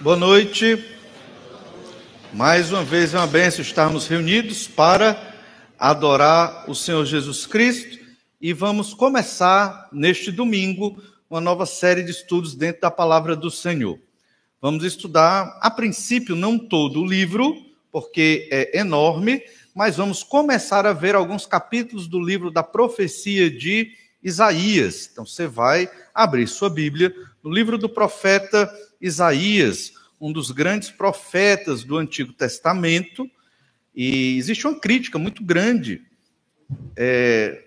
Boa noite. Mais uma vez é uma benção estarmos reunidos para adorar o Senhor Jesus Cristo e vamos começar neste domingo uma nova série de estudos dentro da palavra do Senhor. Vamos estudar, a princípio, não todo o livro, porque é enorme, mas vamos começar a ver alguns capítulos do livro da profecia de Isaías. Então você vai abrir sua Bíblia no livro do profeta Isaías, um dos grandes profetas do Antigo Testamento, e existe uma crítica muito grande é,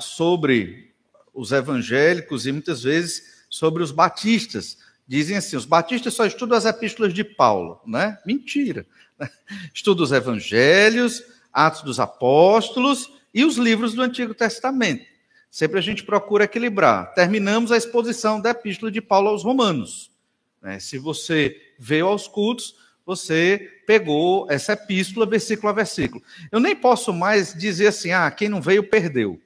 sobre os evangélicos e muitas vezes sobre os batistas. Dizem assim: os batistas só estudam as epístolas de Paulo, né? Mentira. Né? Estudam os evangelhos, Atos dos Apóstolos e os livros do Antigo Testamento. Sempre a gente procura equilibrar. Terminamos a exposição da epístola de Paulo aos Romanos. Né? Se você veio aos cultos, você pegou essa epístola versículo a versículo. Eu nem posso mais dizer assim, ah, quem não veio perdeu,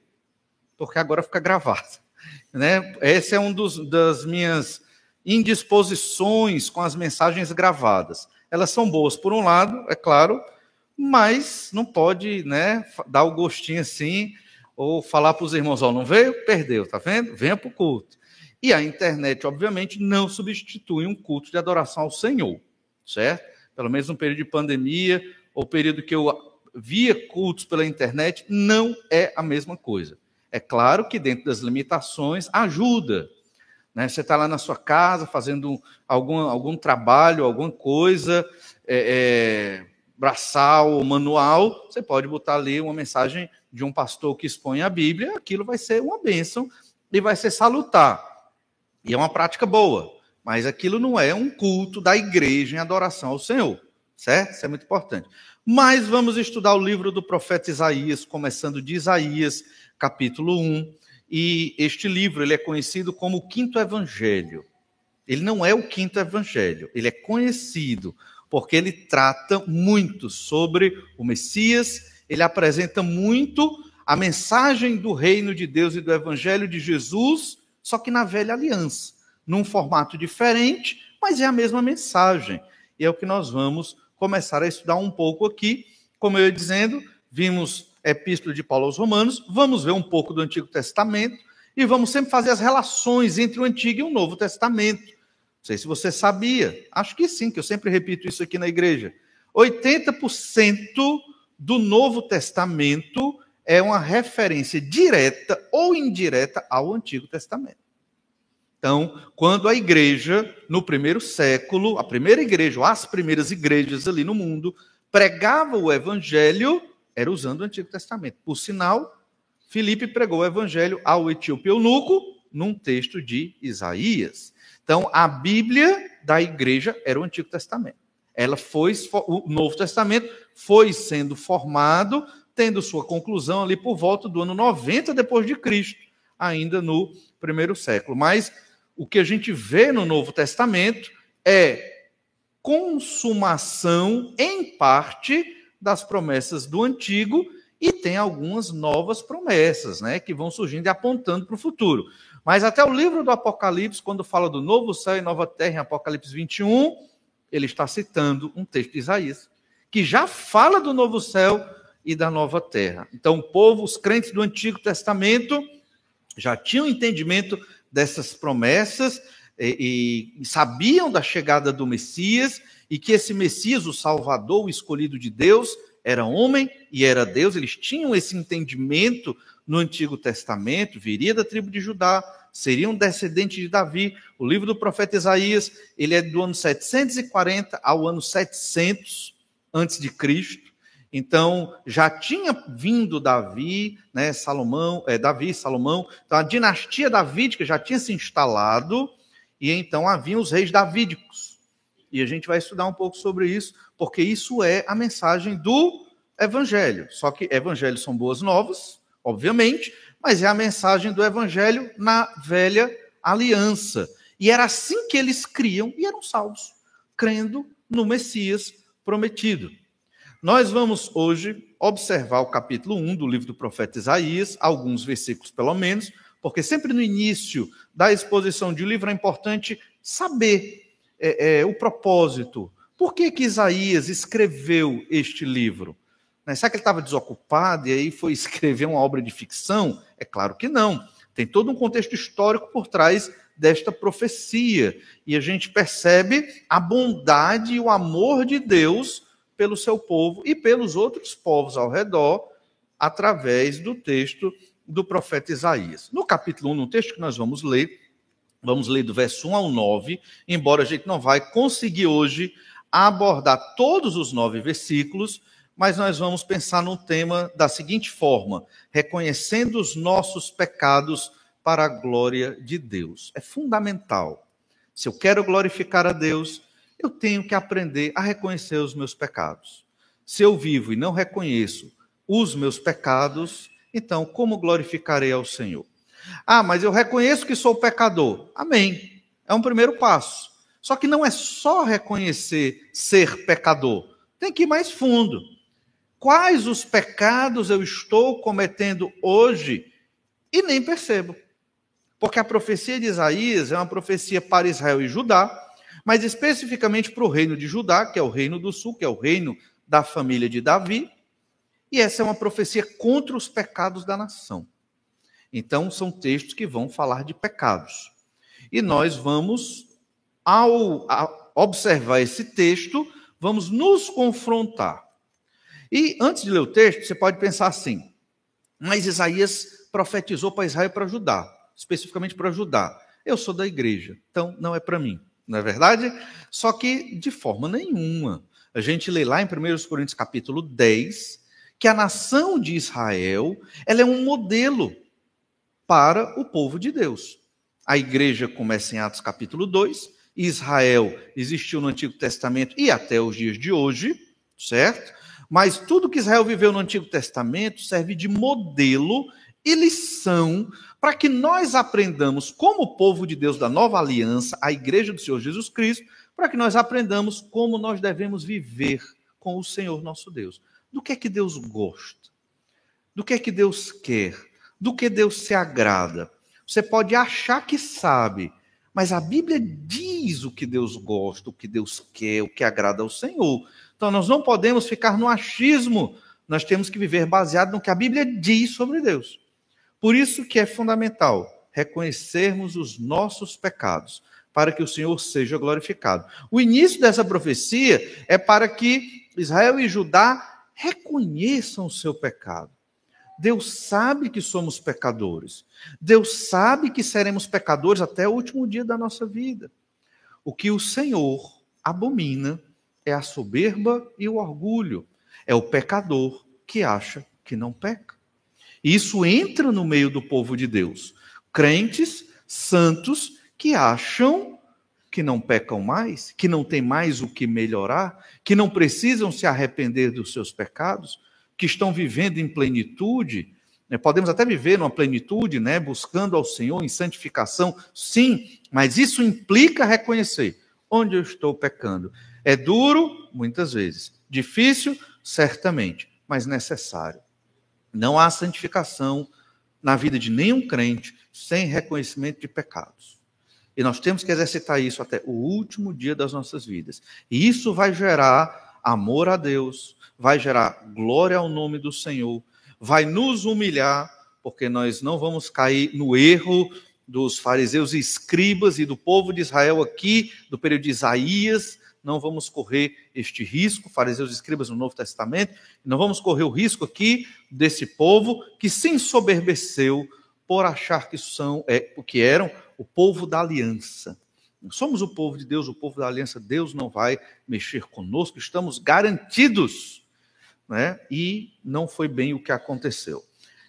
porque agora fica gravado. Né? Essa é uma das minhas indisposições com as mensagens gravadas. Elas são boas por um lado, é claro, mas não pode né, dar o gostinho assim, ou falar para os irmãos, ó, não veio? Perdeu, tá vendo? Venha para o culto. E a internet, obviamente, não substitui um culto de adoração ao Senhor, certo? Pelo menos no período de pandemia, ou período que eu via cultos pela internet, não é a mesma coisa. É claro que dentro das limitações ajuda. Né? Você está lá na sua casa fazendo algum, algum trabalho, alguma coisa, é, é, braçal ou manual, você pode botar ali uma mensagem de um pastor que expõe a Bíblia, aquilo vai ser uma bênção e vai ser salutar. E é uma prática boa, mas aquilo não é um culto da igreja em adoração ao Senhor, certo? Isso é muito importante. Mas vamos estudar o livro do profeta Isaías, começando de Isaías, capítulo 1. E este livro ele é conhecido como o quinto evangelho. Ele não é o quinto evangelho, ele é conhecido porque ele trata muito sobre o Messias, ele apresenta muito a mensagem do reino de Deus e do evangelho de Jesus só que na velha aliança, num formato diferente, mas é a mesma mensagem. E é o que nós vamos começar a estudar um pouco aqui. Como eu ia dizendo, vimos a Epístola de Paulo aos Romanos, vamos ver um pouco do Antigo Testamento e vamos sempre fazer as relações entre o Antigo e o Novo Testamento. Não sei se você sabia, acho que sim, que eu sempre repito isso aqui na igreja. 80% do Novo Testamento é uma referência direta ou indireta ao Antigo Testamento. Então, quando a igreja, no primeiro século, a primeira igreja, ou as primeiras igrejas ali no mundo, pregava o evangelho, era usando o Antigo Testamento. Por sinal, Filipe pregou o evangelho ao etíope eunuco num texto de Isaías. Então, a Bíblia da igreja era o Antigo Testamento. Ela foi, o Novo Testamento foi sendo formado tendo sua conclusão ali por volta do ano 90 depois de Cristo, ainda no primeiro século. Mas o que a gente vê no Novo Testamento é consumação em parte das promessas do antigo e tem algumas novas promessas, né, que vão surgindo e apontando para o futuro. Mas até o livro do Apocalipse, quando fala do novo céu e nova terra, em Apocalipse 21, ele está citando um texto de Isaías, que já fala do novo céu e da nova terra. Então, o povo, os crentes do Antigo Testamento, já tinham entendimento dessas promessas e, e, sabiam da chegada do Messias e que esse Messias, o Salvador, o escolhido de Deus, era homem e era Deus. Eles tinham esse entendimento no Antigo Testamento, viria da tribo de Judá, seria um descendente de Davi. O livro do profeta Isaías, ele é do ano 740 ao ano 700 antes de Cristo. Então, já tinha vindo Davi, né, Salomão, é, Davi, Salomão, então a dinastia davídica já tinha se instalado, e então haviam os reis davídicos. E a gente vai estudar um pouco sobre isso, porque isso é a mensagem do evangelho. Só que evangelhos são boas novas, obviamente, mas é a mensagem do evangelho na velha aliança. E era assim que eles criam e eram salvos, crendo no Messias prometido. Nós vamos hoje observar o capítulo 1 do livro do profeta Isaías, alguns versículos pelo menos, porque sempre no início da exposição de livro é importante saber é, é, o propósito. Por que, que Isaías escreveu este livro? Né? Será que ele estava desocupado e aí foi escrever uma obra de ficção? É claro que não. Tem todo um contexto histórico por trás desta profecia. E a gente percebe a bondade e o amor de Deus pelo seu povo e pelos outros povos ao redor, através do texto do profeta Isaías. No capítulo 1, no texto que nós vamos ler, vamos ler do verso 1 ao 9, embora a gente não vai conseguir hoje abordar todos os nove versículos, mas nós vamos pensar no tema da seguinte forma: reconhecendo os nossos pecados para a glória de Deus. É fundamental. Se eu quero glorificar a Deus, eu tenho que aprender a reconhecer os meus pecados. Se eu vivo e não reconheço os meus pecados, então como glorificarei ao Senhor? Ah, mas eu reconheço que sou pecador. Amém. É um primeiro passo. Só que não é só reconhecer ser pecador. Tem que ir mais fundo. Quais os pecados eu estou cometendo hoje e nem percebo? Porque a profecia de Isaías é uma profecia para Israel e Judá, mas especificamente para o reino de Judá, que é o reino do sul, que é o reino da família de Davi, e essa é uma profecia contra os pecados da nação. Então, são textos que vão falar de pecados. E nós vamos, ao observar esse texto, vamos nos confrontar. E antes de ler o texto, você pode pensar assim: mas Isaías profetizou para Israel para Judá, especificamente para Judá. Eu sou da igreja, então não é para mim não é verdade? Só que de forma nenhuma. A gente lê lá em 1 Coríntios capítulo 10 que a nação de Israel ela é um modelo para o povo de Deus. A igreja começa em Atos capítulo 2, Israel existiu no Antigo Testamento e até os dias de hoje, certo? Mas tudo que Israel viveu no Antigo Testamento serve de modelo e lição para que nós aprendamos, como povo de Deus da nova aliança, a igreja do Senhor Jesus Cristo, para que nós aprendamos como nós devemos viver com o Senhor nosso Deus. Do que é que Deus gosta? Do que é que Deus quer? Do que Deus se agrada? Você pode achar que sabe, mas a Bíblia diz o que Deus gosta, o que Deus quer, o que agrada ao Senhor. Então nós não podemos ficar no achismo, nós temos que viver baseado no que a Bíblia diz sobre Deus. Por isso que é fundamental reconhecermos os nossos pecados, para que o Senhor seja glorificado. O início dessa profecia é para que Israel e Judá reconheçam o seu pecado. Deus sabe que somos pecadores. Deus sabe que seremos pecadores até o último dia da nossa vida. O que o Senhor abomina é a soberba e o orgulho. É o pecador que acha que não peca. Isso entra no meio do povo de Deus. Crentes, santos, que acham que não pecam mais, que não tem mais o que melhorar, que não precisam se arrepender dos seus pecados, que estão vivendo em plenitude. Né? Podemos até viver numa plenitude, né? buscando ao Senhor em santificação, sim, mas isso implica reconhecer onde eu estou pecando. É duro, muitas vezes, difícil, certamente, mas necessário. Não há santificação na vida de nenhum crente sem reconhecimento de pecados. E nós temos que exercitar isso até o último dia das nossas vidas. E isso vai gerar amor a Deus, vai gerar glória ao nome do Senhor, vai nos humilhar, porque nós não vamos cair no erro dos fariseus e escribas e do povo de Israel aqui, do período de Isaías, não vamos correr este risco, fariseus e escribas no Novo Testamento, não vamos correr o risco aqui desse povo que se ensoberbeceu por achar que são é, o que eram o povo da aliança. Somos o povo de Deus, o povo da aliança. Deus não vai mexer conosco, estamos garantidos. Né? E não foi bem o que aconteceu.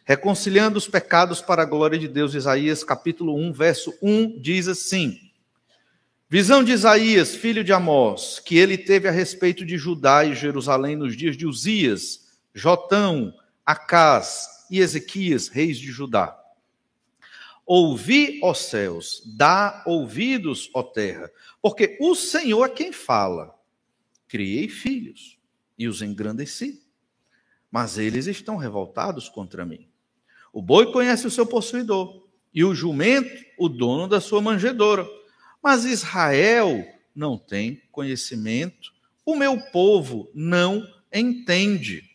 Reconciliando os pecados para a glória de Deus, Isaías capítulo 1, verso 1 diz assim: Visão de Isaías, filho de Amós, que ele teve a respeito de Judá e Jerusalém nos dias de Uzias, Jotão, Acás e Ezequias, reis de Judá. Ouvi, ó céus, dá ouvidos, ó terra, porque o Senhor é quem fala. Criei filhos e os engrandeci, mas eles estão revoltados contra mim. O boi conhece o seu possuidor, e o jumento, o dono da sua manjedoura mas Israel não tem conhecimento, o meu povo não entende.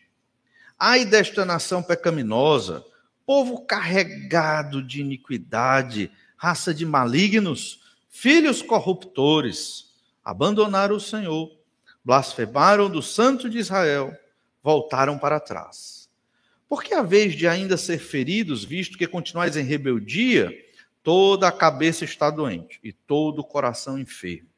Ai desta nação pecaminosa, povo carregado de iniquidade, raça de malignos, filhos corruptores, abandonaram o Senhor, blasfemaram do Santo de Israel, voltaram para trás. Porque a vez de ainda ser feridos, visto que continuais em rebeldia, toda a cabeça está doente e todo o coração enfermo.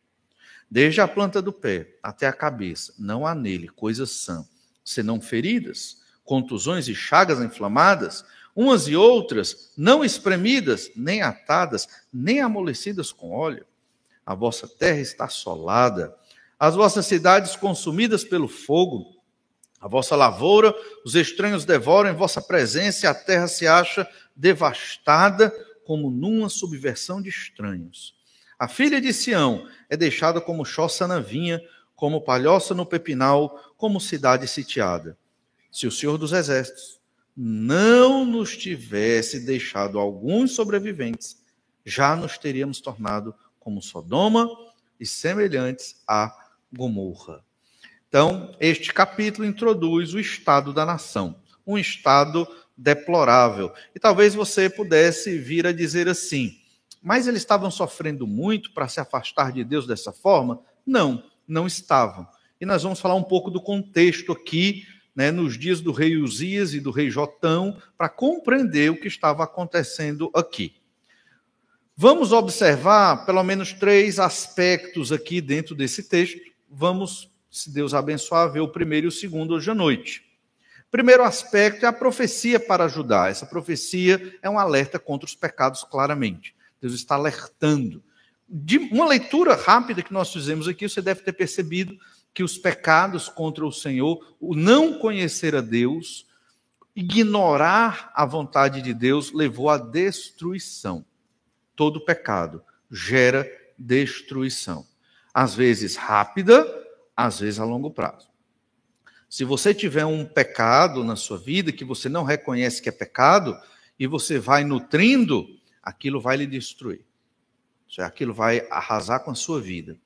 Desde a planta do pé até a cabeça, não há nele coisa sã, senão feridas, contusões e chagas inflamadas, umas e outras, não espremidas, nem atadas, nem amolecidas com óleo. A vossa terra está assolada, as vossas cidades consumidas pelo fogo, a vossa lavoura, os estranhos devoram em vossa presença, e a terra se acha devastada como numa subversão de estranhos. A filha de Sião é deixada como choça na vinha, como palhoça no pepinal, como cidade sitiada. Se o Senhor dos Exércitos não nos tivesse deixado alguns sobreviventes, já nos teríamos tornado como Sodoma e semelhantes a Gomorra. Então, este capítulo introduz o estado da nação, um estado deplorável. E talvez você pudesse vir a dizer assim: mas eles estavam sofrendo muito para se afastar de Deus dessa forma? Não, não estavam. E nós vamos falar um pouco do contexto aqui né, nos dias do rei Uzias e do rei Jotão, para compreender o que estava acontecendo aqui. Vamos observar pelo menos três aspectos aqui dentro desse texto. Vamos, se Deus abençoar, ver o primeiro e o segundo hoje à noite. Primeiro aspecto é a profecia para ajudar. Essa profecia é um alerta contra os pecados, claramente. Deus está alertando. De uma leitura rápida que nós fizemos aqui, você deve ter percebido que os pecados contra o Senhor, o não conhecer a Deus, ignorar a vontade de Deus, levou à destruição. Todo pecado gera destruição. Às vezes rápida, às vezes a longo prazo. Se você tiver um pecado na sua vida que você não reconhece que é pecado, e você vai nutrindo, aquilo vai lhe destruir. Aquilo vai arrasar com a sua vida.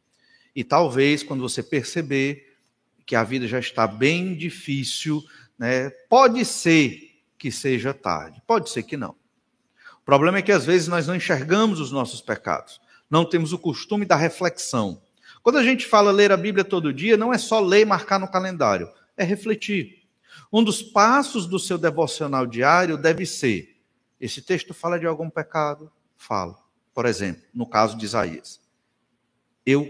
E talvez, quando você perceber que a vida já está bem difícil, né, pode ser que seja tarde, pode ser que não. O problema é que às vezes nós não enxergamos os nossos pecados, não temos o costume da reflexão. Quando a gente fala ler a Bíblia todo dia, não é só ler e marcar no calendário, é refletir. Um dos passos do seu devocional diário deve ser: esse texto fala de algum pecado? Fala. Por exemplo, no caso de Isaías. Eu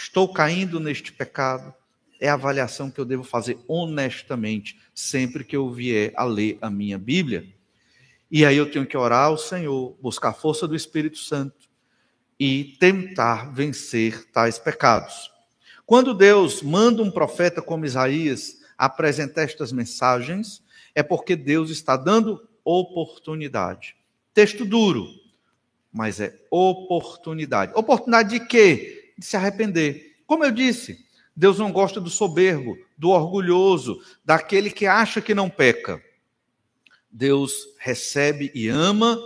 Estou caindo neste pecado? É a avaliação que eu devo fazer honestamente sempre que eu vier a ler a minha Bíblia. E aí eu tenho que orar ao Senhor, buscar a força do Espírito Santo e tentar vencer tais pecados. Quando Deus manda um profeta como Isaías apresentar estas mensagens, é porque Deus está dando oportunidade. Texto duro, mas é oportunidade. Oportunidade de quê? de se arrepender. Como eu disse, Deus não gosta do soberbo, do orgulhoso, daquele que acha que não peca. Deus recebe e ama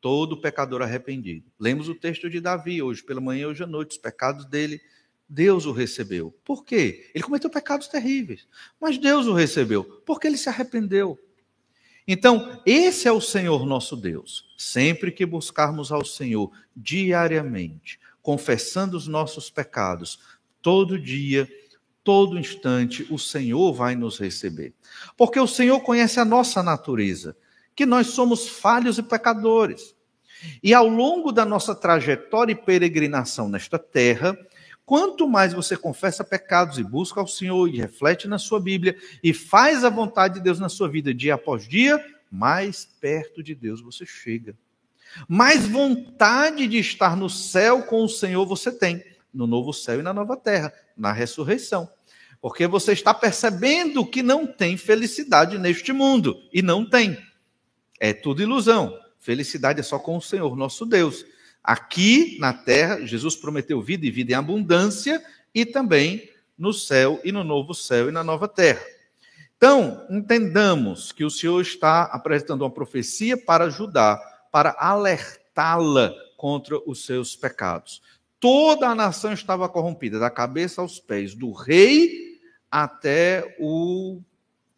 todo pecador arrependido. Lemos o texto de Davi hoje pela manhã e hoje à noite, os pecados dele, Deus o recebeu. Por quê? Ele cometeu pecados terríveis, mas Deus o recebeu, porque ele se arrependeu. Então, esse é o Senhor nosso Deus. Sempre que buscarmos ao Senhor diariamente, confessando os nossos pecados, todo dia, todo instante, o Senhor vai nos receber. Porque o Senhor conhece a nossa natureza, que nós somos falhos e pecadores. E ao longo da nossa trajetória e peregrinação nesta terra, quanto mais você confessa pecados e busca ao Senhor e reflete na sua Bíblia e faz a vontade de Deus na sua vida dia após dia, mais perto de Deus você chega mais vontade de estar no céu com o Senhor você tem, no novo céu e na nova terra, na ressurreição. Porque você está percebendo que não tem felicidade neste mundo, e não tem. É tudo ilusão. Felicidade é só com o Senhor, nosso Deus. Aqui na terra, Jesus prometeu vida e vida em abundância, e também no céu e no novo céu e na nova terra. Então, entendamos que o Senhor está apresentando uma profecia para ajudar para alertá-la contra os seus pecados. Toda a nação estava corrompida, da cabeça aos pés, do rei até o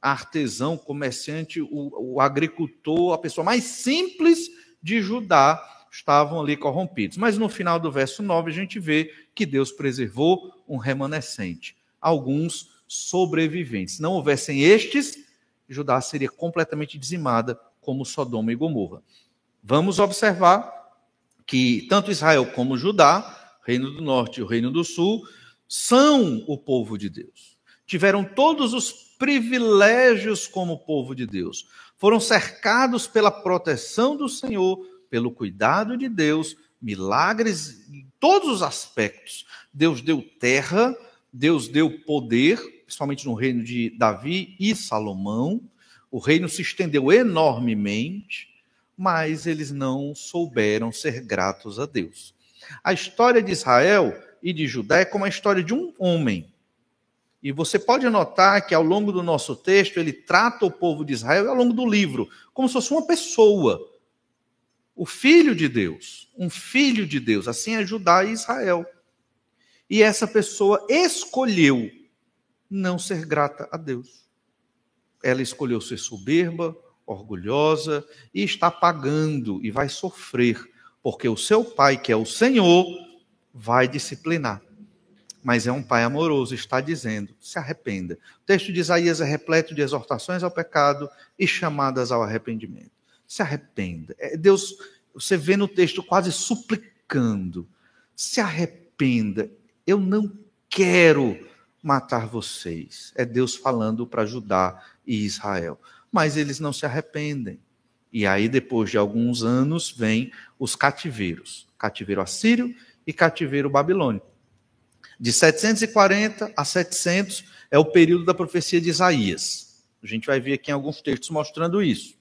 artesão, comerciante, o, o agricultor, a pessoa mais simples de Judá, estavam ali corrompidos. Mas no final do verso 9 a gente vê que Deus preservou um remanescente, alguns sobreviventes. Se não houvessem estes, Judá seria completamente dizimada como Sodoma e Gomorra. Vamos observar que tanto Israel como Judá, Reino do Norte e o Reino do Sul, são o povo de Deus. Tiveram todos os privilégios como povo de Deus. Foram cercados pela proteção do Senhor, pelo cuidado de Deus, milagres em todos os aspectos. Deus deu terra, Deus deu poder, principalmente no reino de Davi e Salomão. O reino se estendeu enormemente, mas eles não souberam ser gratos a Deus. A história de Israel e de Judá é como a história de um homem. E você pode notar que ao longo do nosso texto ele trata o povo de Israel ao longo do livro como se fosse uma pessoa o filho de Deus, um filho de Deus, assim é Judá e Israel. E essa pessoa escolheu não ser grata a Deus. Ela escolheu ser soberba, orgulhosa e está pagando e vai sofrer, porque o seu pai, que é o Senhor, vai disciplinar. Mas é um pai amoroso, está dizendo: se arrependa. O texto de Isaías é repleto de exortações ao pecado e chamadas ao arrependimento se arrependa. É Deus, você vê no texto quase suplicando: se arrependa. Eu não quero matar vocês. É Deus falando para Judá e Israel. Mas eles não se arrependem. E aí, depois de alguns anos, vem os cativeiros: cativeiro assírio e cativeiro babilônico. De 740 a 700 é o período da profecia de Isaías. A gente vai ver aqui em alguns textos mostrando isso.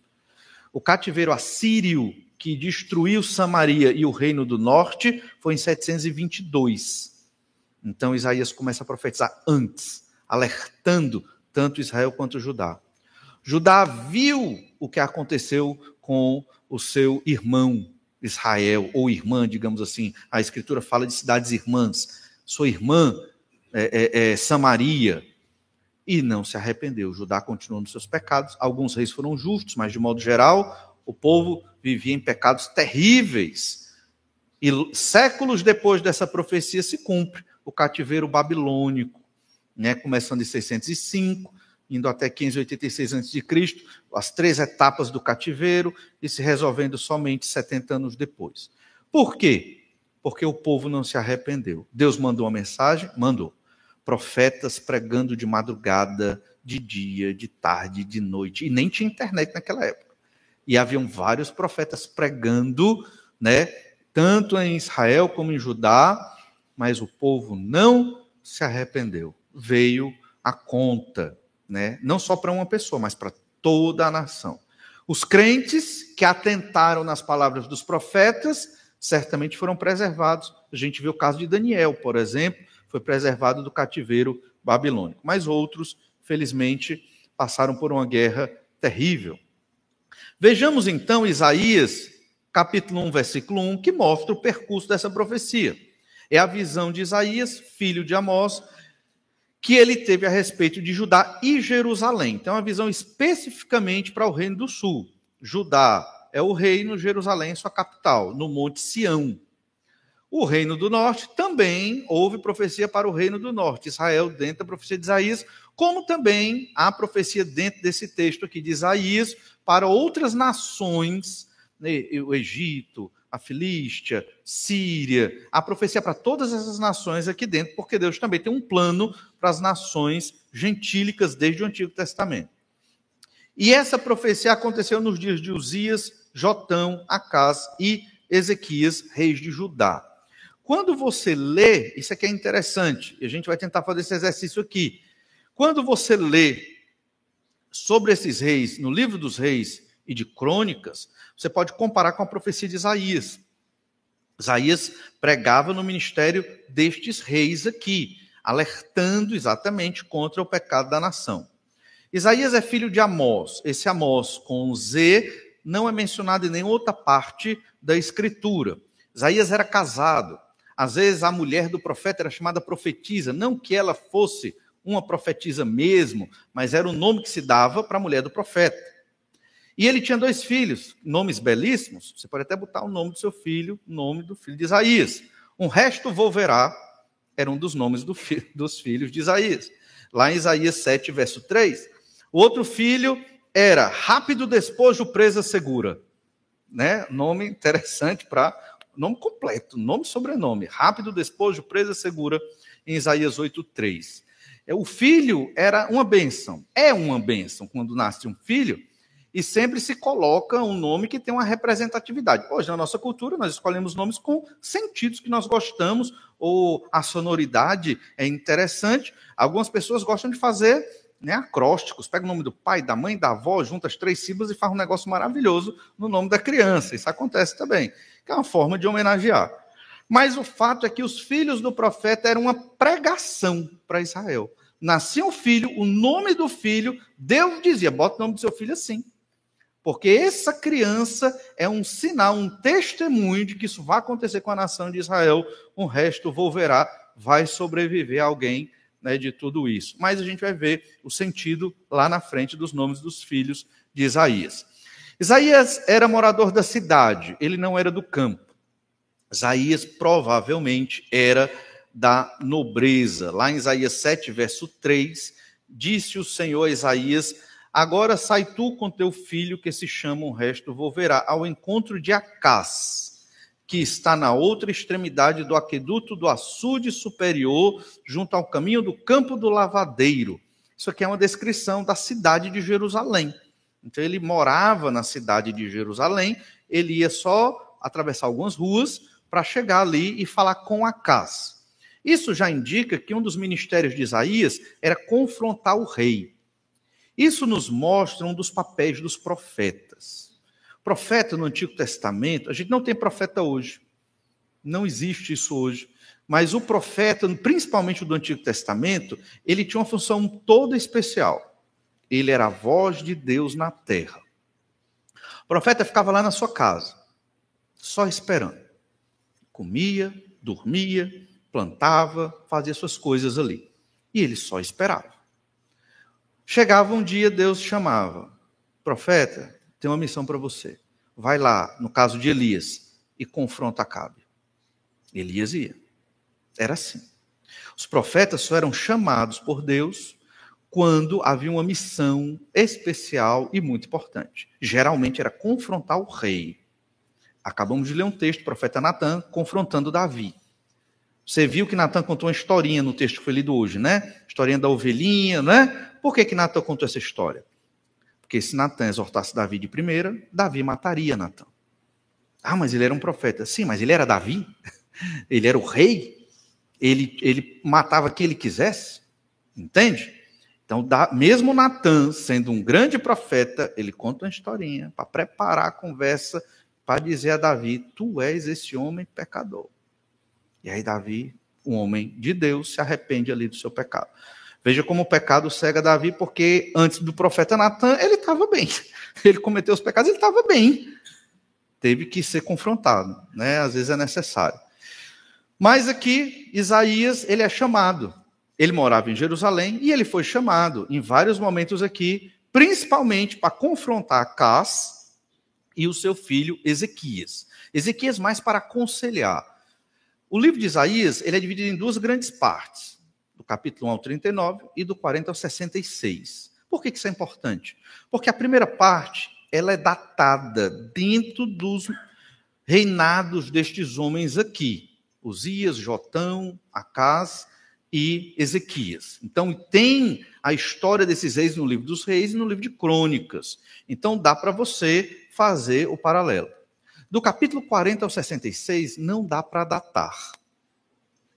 O cativeiro assírio que destruiu Samaria e o reino do norte foi em 722. Então Isaías começa a profetizar antes, alertando tanto Israel quanto Judá. Judá viu o que aconteceu com o seu irmão Israel, ou irmã, digamos assim. A Escritura fala de cidades irmãs. Sua irmã é, é, é Samaria, e não se arrependeu. Judá continuou nos seus pecados. Alguns reis foram justos, mas de modo geral, o povo vivia em pecados terríveis. E séculos depois dessa profecia se cumpre o cativeiro babilônico, né, começando em 605, indo até 586 a.C., as três etapas do cativeiro e se resolvendo somente 70 anos depois. Por quê? Porque o povo não se arrependeu. Deus mandou uma mensagem? Mandou profetas pregando de madrugada, de dia, de tarde, de noite, e nem tinha internet naquela época. E haviam vários profetas pregando, né, tanto em Israel como em Judá, mas o povo não se arrependeu. Veio a conta, né, não só para uma pessoa, mas para toda a nação. Os crentes que atentaram nas palavras dos profetas certamente foram preservados. A gente vê o caso de Daniel, por exemplo, foi preservado do cativeiro babilônico. Mas outros, felizmente, passaram por uma guerra terrível. Vejamos então Isaías, capítulo 1, versículo 1, que mostra o percurso dessa profecia. É a visão de Isaías, filho de Amós, que ele teve a respeito de Judá e Jerusalém. Então, é uma visão especificamente para o reino do sul. Judá é o reino, Jerusalém é sua capital, no Monte Sião. O reino do norte também houve profecia para o reino do norte, Israel, dentro da profecia de Isaías, como também há profecia dentro desse texto aqui de Isaías para outras nações, né, o Egito, a Filístia, Síria, há profecia para todas essas nações aqui dentro, porque Deus também tem um plano para as nações gentílicas desde o Antigo Testamento. E essa profecia aconteceu nos dias de Uzias, Jotão, Acás e Ezequias, reis de Judá. Quando você lê, isso aqui é interessante, e a gente vai tentar fazer esse exercício aqui. Quando você lê sobre esses reis no livro dos reis e de crônicas, você pode comparar com a profecia de Isaías. Isaías pregava no ministério destes reis aqui, alertando exatamente contra o pecado da nação. Isaías é filho de Amós. Esse Amós com Z não é mencionado em nenhuma outra parte da escritura. Isaías era casado. Às vezes a mulher do profeta era chamada profetisa, não que ela fosse uma profetisa mesmo, mas era o nome que se dava para a mulher do profeta. E ele tinha dois filhos, nomes belíssimos. Você pode até botar o nome do seu filho, o nome do filho de Isaías. Um resto volverá era um dos nomes do fi dos filhos de Isaías. Lá em Isaías 7, verso 3. O outro filho era rápido despojo, presa segura. Né? Nome interessante para nome completo, nome e sobrenome. Rápido despojo, presa segura, em Isaías 8:3. É, o filho era uma bênção, é uma bênção quando nasce um filho, e sempre se coloca um nome que tem uma representatividade. Hoje, na nossa cultura, nós escolhemos nomes com sentidos que nós gostamos, ou a sonoridade é interessante. Algumas pessoas gostam de fazer né, acrósticos, pega o nome do pai, da mãe, da avó, junta as três sílabas e faz um negócio maravilhoso no nome da criança. Isso acontece também, que é uma forma de homenagear. Mas o fato é que os filhos do profeta eram uma pregação para Israel. Nascia um filho, o nome do filho, Deus dizia: bota o nome do seu filho assim. Porque essa criança é um sinal, um testemunho de que isso vai acontecer com a nação de Israel. O resto volverá, vai sobreviver alguém né, de tudo isso. Mas a gente vai ver o sentido lá na frente dos nomes dos filhos de Isaías. Isaías era morador da cidade, ele não era do campo. Isaías provavelmente era da nobreza. Lá em Isaías 7, verso 3, disse o Senhor a Isaías: Agora sai tu com teu filho, que se chama o resto volverá, ao encontro de Acás que está na outra extremidade do aqueduto do açude superior, junto ao caminho do campo do lavadeiro. Isso aqui é uma descrição da cidade de Jerusalém. Então ele morava na cidade de Jerusalém, ele ia só atravessar algumas ruas para chegar ali e falar com Acás. Isso já indica que um dos ministérios de Isaías era confrontar o rei. Isso nos mostra um dos papéis dos profetas. Profeta no Antigo Testamento, a gente não tem profeta hoje. Não existe isso hoje. Mas o profeta, principalmente do Antigo Testamento, ele tinha uma função toda especial. Ele era a voz de Deus na terra. O profeta ficava lá na sua casa, só esperando. Comia, dormia, plantava, fazia suas coisas ali. E ele só esperava. Chegava um dia, Deus chamava: Profeta, tem uma missão para você. Vai lá, no caso de Elias, e confronta Acabe. Elias ia. Era assim. Os profetas só eram chamados por Deus quando havia uma missão especial e muito importante. Geralmente era confrontar o rei. Acabamos de ler um texto, o profeta Natan confrontando Davi. Você viu que Natan contou uma historinha no texto que foi lido hoje, né? Historinha da ovelhinha, né? Por que, que Natan contou essa história? Porque se Natan exortasse Davi de primeira, Davi mataria Natan. Ah, mas ele era um profeta. Sim, mas ele era Davi? Ele era o rei? Ele, ele matava quem ele quisesse? Entende? Então, mesmo Natan, sendo um grande profeta, ele conta uma historinha para preparar a conversa para dizer a Davi: Tu és esse homem pecador. E aí, Davi, um homem de Deus, se arrepende ali do seu pecado. Veja como o pecado cega Davi, porque antes do profeta Natan, ele estava bem. Ele cometeu os pecados, ele estava bem. Teve que ser confrontado, né? Às vezes é necessário. Mas aqui, Isaías, ele é chamado. Ele morava em Jerusalém e ele foi chamado em vários momentos aqui, principalmente para confrontar Acás e o seu filho Ezequias. Ezequias mais para aconselhar. O livro de Isaías, ele é dividido em duas grandes partes do capítulo 1 ao 39 e do 40 ao 66. Por que isso é importante? Porque a primeira parte ela é datada dentro dos reinados destes homens aqui: Uzias, Jotão, Acás e Ezequias. Então, tem a história desses reis no livro dos reis e no livro de crônicas. Então, dá para você fazer o paralelo. Do capítulo 40 ao 66, não dá para datar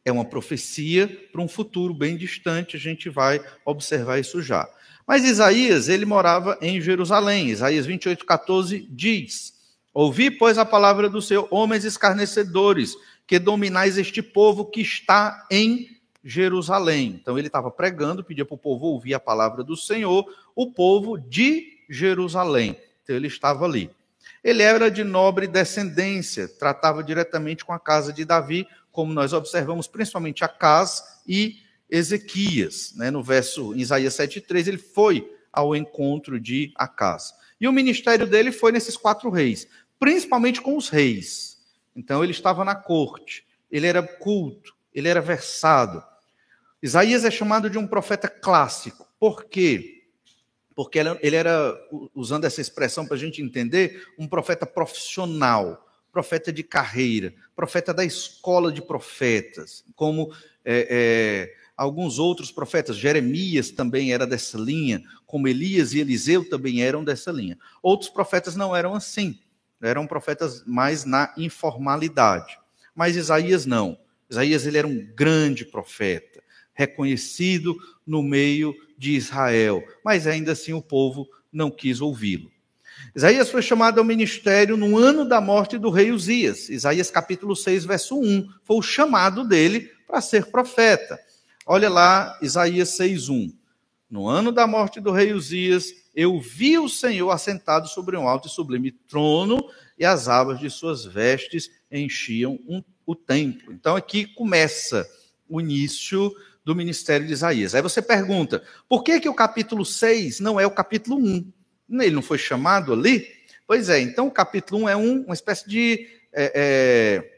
é uma profecia para um futuro bem distante, a gente vai observar isso já. Mas Isaías, ele morava em Jerusalém. Isaías 28, 14 diz: Ouvi, pois, a palavra do Senhor, homens escarnecedores, que dominais este povo que está em Jerusalém. Então ele estava pregando, pedia para o povo ouvir a palavra do Senhor, o povo de Jerusalém. Então ele estava ali. Ele era de nobre descendência, tratava diretamente com a casa de Davi, como nós observamos, principalmente Acas e Ezequias. Né? No verso em Isaías 7,3, ele foi ao encontro de Acas. E o ministério dele foi nesses quatro reis, principalmente com os reis. Então ele estava na corte, ele era culto, ele era versado. Isaías é chamado de um profeta clássico. Por quê? Porque ele era, usando essa expressão para a gente entender, um profeta profissional, profeta de carreira, profeta da escola de profetas, como é, é, alguns outros profetas. Jeremias também era dessa linha, como Elias e Eliseu também eram dessa linha. Outros profetas não eram assim, eram profetas mais na informalidade. Mas Isaías não. Isaías ele era um grande profeta, reconhecido no meio de Israel, mas ainda assim o povo não quis ouvi-lo. Isaías foi chamado ao ministério no ano da morte do rei Uzias. Isaías capítulo 6, verso 1, foi o chamado dele para ser profeta. Olha lá, Isaías 6:1. No ano da morte do rei Uzias, eu vi o Senhor assentado sobre um alto e sublime trono, e as abas de suas vestes enchiam um, o templo. Então aqui começa o início do ministério de Isaías. Aí você pergunta, por que, que o capítulo 6 não é o capítulo 1? Ele não foi chamado ali? Pois é, então o capítulo 1 é um, uma espécie de é, é,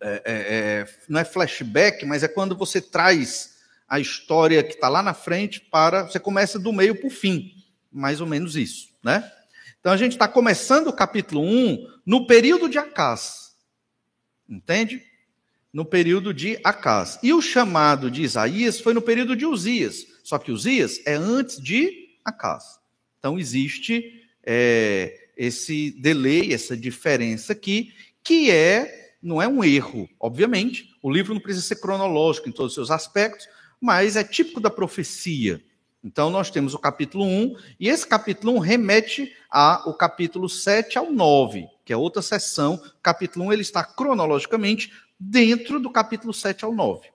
é, é, é, não é flashback, mas é quando você traz a história que está lá na frente para. Você começa do meio para o fim. Mais ou menos isso, né? Então a gente está começando o capítulo 1 no período de Acás. Entende? No período de Acás. E o chamado de Isaías foi no período de Uzias. Só que Uzias é antes de Acás. Então existe é, esse delay, essa diferença aqui, que é não é um erro, obviamente. O livro não precisa ser cronológico em todos os seus aspectos, mas é típico da profecia. Então, nós temos o capítulo 1, e esse capítulo 1 remete ao capítulo 7 ao 9, que é outra sessão. O capítulo 1 ele está cronologicamente dentro do capítulo 7 ao 9.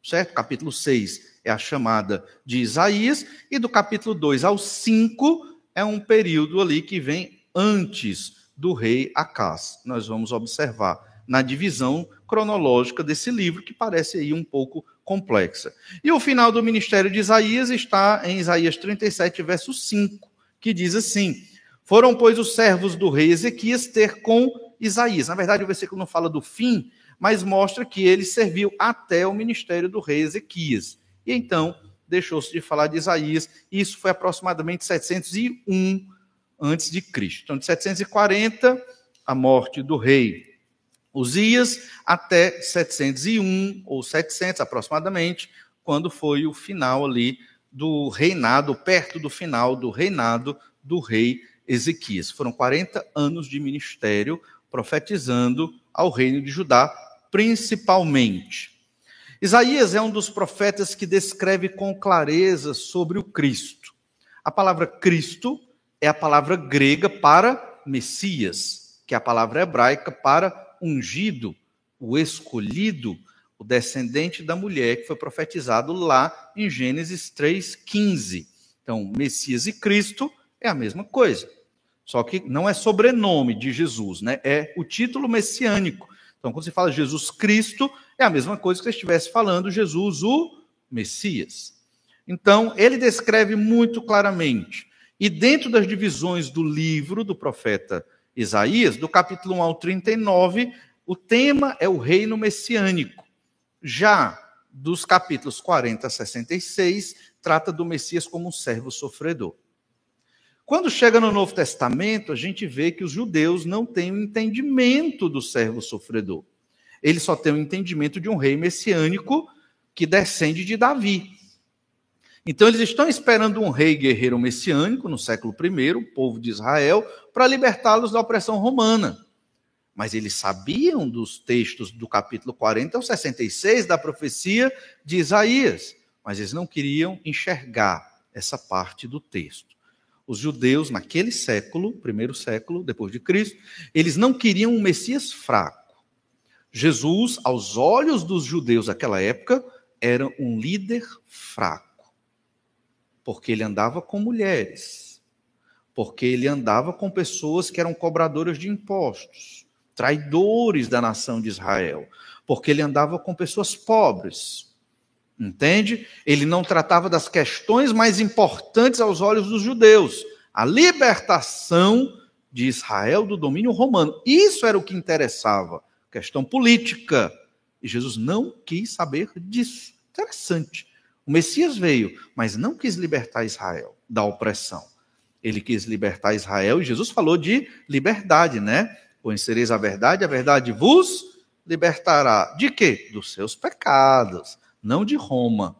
Certo? Capítulo 6 é a chamada de Isaías, e do capítulo 2 ao 5 é um período ali que vem antes do rei Acás. Nós vamos observar na divisão cronológica desse livro, que parece aí um pouco complexa. E o final do ministério de Isaías está em Isaías 37, verso 5, que diz assim: Foram, pois, os servos do rei Ezequias ter com Isaías. Na verdade, o versículo não fala do fim, mas mostra que ele serviu até o ministério do rei Ezequias. E então deixou-se de falar de Isaías, e isso foi aproximadamente 701 antes de Cristo. Então, de 740, a morte do rei Uzias até 701 ou 700 aproximadamente, quando foi o final ali do reinado, perto do final do reinado do rei Ezequias. Foram 40 anos de ministério profetizando ao reino de Judá, principalmente. Isaías é um dos profetas que descreve com clareza sobre o Cristo. A palavra Cristo é a palavra grega para Messias, que é a palavra hebraica para ungido, o escolhido, o descendente da mulher que foi profetizado lá em Gênesis 3:15. Então, Messias e Cristo é a mesma coisa. Só que não é sobrenome de Jesus, né? É o título messiânico. Então, quando se fala Jesus Cristo, é a mesma coisa que você estivesse falando Jesus o Messias. Então, ele descreve muito claramente. E dentro das divisões do livro do profeta Isaías, do capítulo 1 ao 39, o tema é o reino messiânico. Já dos capítulos 40 a 66, trata do Messias como um servo sofredor. Quando chega no Novo Testamento, a gente vê que os judeus não têm o entendimento do servo sofredor. Eles só têm o entendimento de um rei messiânico que descende de Davi. Então, eles estão esperando um rei guerreiro messiânico no século I, o povo de Israel, para libertá-los da opressão romana. Mas eles sabiam dos textos do capítulo 40 ao 66 da profecia de Isaías, mas eles não queriam enxergar essa parte do texto. Os judeus, naquele século, primeiro século depois de Cristo, eles não queriam um Messias fraco. Jesus, aos olhos dos judeus daquela época, era um líder fraco porque ele andava com mulheres, porque ele andava com pessoas que eram cobradoras de impostos, traidores da nação de Israel, porque ele andava com pessoas pobres. Entende? Ele não tratava das questões mais importantes aos olhos dos judeus, a libertação de Israel do domínio romano. Isso era o que interessava, questão política. E Jesus não quis saber disso. Interessante. O Messias veio, mas não quis libertar Israel da opressão. Ele quis libertar Israel e Jesus falou de liberdade, né? Conhecereis a verdade, a verdade vos libertará. De quê? Dos seus pecados, não de Roma.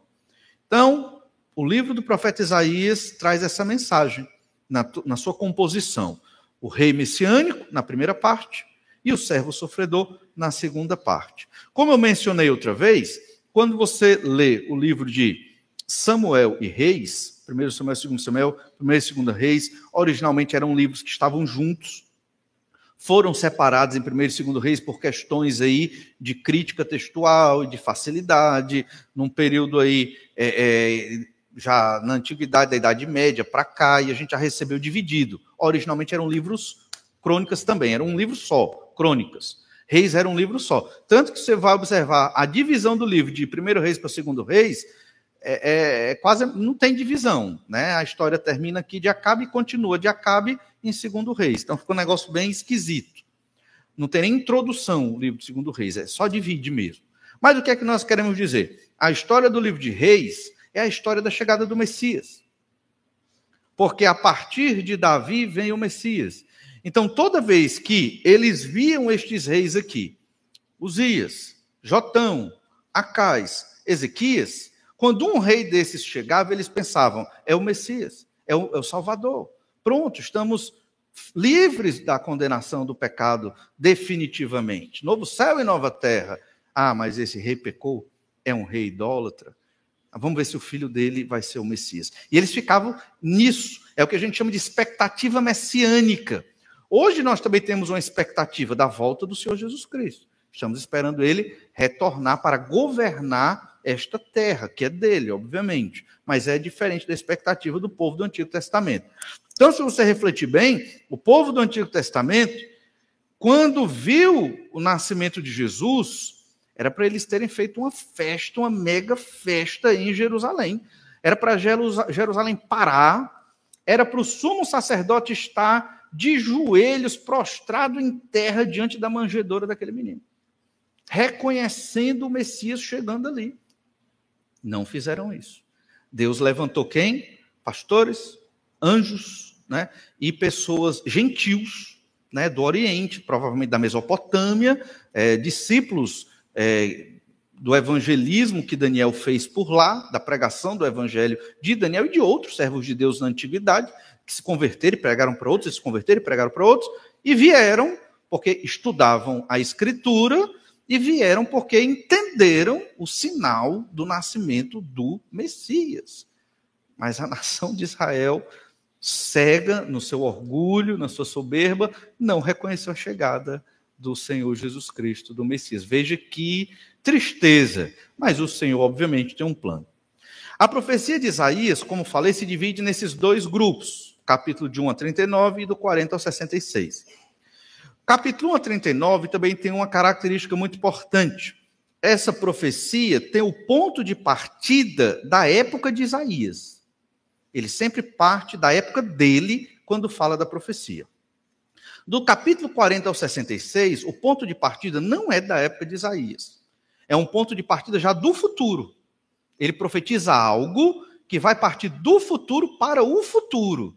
Então, o livro do profeta Isaías traz essa mensagem na, na sua composição. O rei messiânico, na primeira parte, e o servo sofredor, na segunda parte. Como eu mencionei outra vez, quando você lê o livro de Samuel e Reis, 1 Samuel, 2 Samuel, 1 e 2 Reis, originalmente eram livros que estavam juntos, foram separados em 1 e 2 Reis por questões aí de crítica textual e de facilidade, num período aí é, é, já na antiguidade da Idade Média para cá, e a gente já recebeu dividido. Originalmente eram livros crônicas também, era um livro só, crônicas. Reis era um livro só. Tanto que você vai observar a divisão do livro de 1 Reis para 2 Reis, é, é, é, quase não tem divisão, né? A história termina aqui de Acabe e continua de Acabe em Segundo Reis. Então ficou um negócio bem esquisito. Não tem nem introdução o livro de Segundo Reis, é só divide mesmo. Mas o que é que nós queremos dizer? A história do livro de Reis é a história da chegada do Messias. Porque a partir de Davi vem o Messias. Então, toda vez que eles viam estes reis aqui, Uzias, Jotão, Acais, Ezequias, quando um rei desses chegava, eles pensavam: é o Messias, é o, é o Salvador. Pronto, estamos livres da condenação do pecado definitivamente. Novo céu e nova terra. Ah, mas esse rei pecou, é um rei idólatra. Vamos ver se o filho dele vai ser o Messias. E eles ficavam nisso. É o que a gente chama de expectativa messiânica. Hoje nós também temos uma expectativa da volta do Senhor Jesus Cristo. Estamos esperando ele retornar para governar esta terra, que é dele, obviamente, mas é diferente da expectativa do povo do Antigo Testamento. Então, se você refletir bem, o povo do Antigo Testamento, quando viu o nascimento de Jesus, era para eles terem feito uma festa, uma mega festa em Jerusalém. Era para Jerusalém parar, era para o sumo sacerdote estar de joelhos, prostrado em terra diante da manjedoura daquele menino reconhecendo o Messias chegando ali. Não fizeram isso. Deus levantou quem? Pastores, anjos, né? E pessoas gentios, né? Do Oriente, provavelmente da Mesopotâmia, é, discípulos é, do evangelismo que Daniel fez por lá, da pregação do evangelho de Daniel e de outros servos de Deus na antiguidade, que se converteram e pregaram para outros, se converteram e pregaram para outros, e vieram porque estudavam a Escritura e vieram porque entenderam o sinal do nascimento do Messias. Mas a nação de Israel, cega no seu orgulho, na sua soberba, não reconheceu a chegada do Senhor Jesus Cristo, do Messias. Veja que tristeza, mas o Senhor, obviamente, tem um plano. A profecia de Isaías, como falei, se divide nesses dois grupos, capítulo de 1 a 39 e do 40 ao 66. Capítulo 1 a 39 também tem uma característica muito importante. Essa profecia tem o ponto de partida da época de Isaías. Ele sempre parte da época dele quando fala da profecia. Do capítulo 40 ao 66, o ponto de partida não é da época de Isaías. É um ponto de partida já do futuro. Ele profetiza algo que vai partir do futuro para o futuro.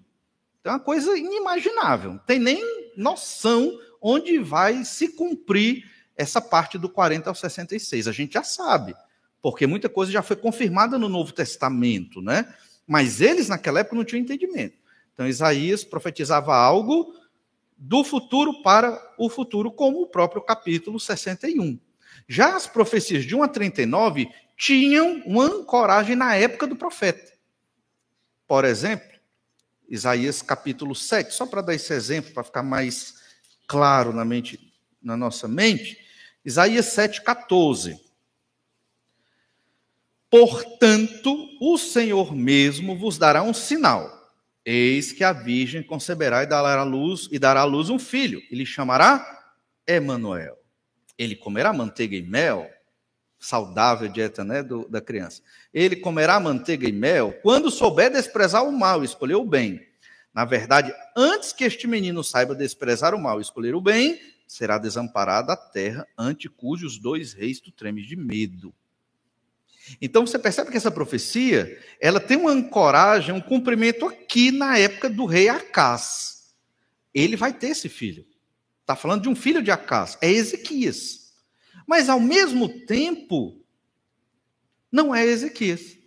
Então é uma coisa inimaginável. Não tem nem noção onde vai se cumprir essa parte do 40 ao 66. A gente já sabe, porque muita coisa já foi confirmada no Novo Testamento, né? Mas eles naquela época não tinham entendimento. Então Isaías profetizava algo do futuro para o futuro, como o próprio capítulo 61. Já as profecias de 1 a 39 tinham uma ancoragem na época do profeta. Por exemplo, Isaías capítulo 7, só para dar esse exemplo, para ficar mais claro na, mente, na nossa mente, Isaías 7,14. Portanto, o Senhor mesmo vos dará um sinal. Eis que a virgem conceberá e dará à luz e dará à luz um filho, e lhe chamará Emanuel. ele comerá manteiga e mel, saudável dieta né, do, da criança. Ele comerá manteiga e mel quando souber desprezar o mal e escolher o bem. Na verdade, antes que este menino saiba desprezar o mal e escolher o bem, será desamparada a terra ante cujos dois reis tu tremes de medo. Então você percebe que essa profecia, ela tem uma ancoragem, um cumprimento aqui na época do rei Acás. Ele vai ter esse filho. Está falando de um filho de Acás, é Ezequias. Mas ao mesmo tempo, não é Ezequias.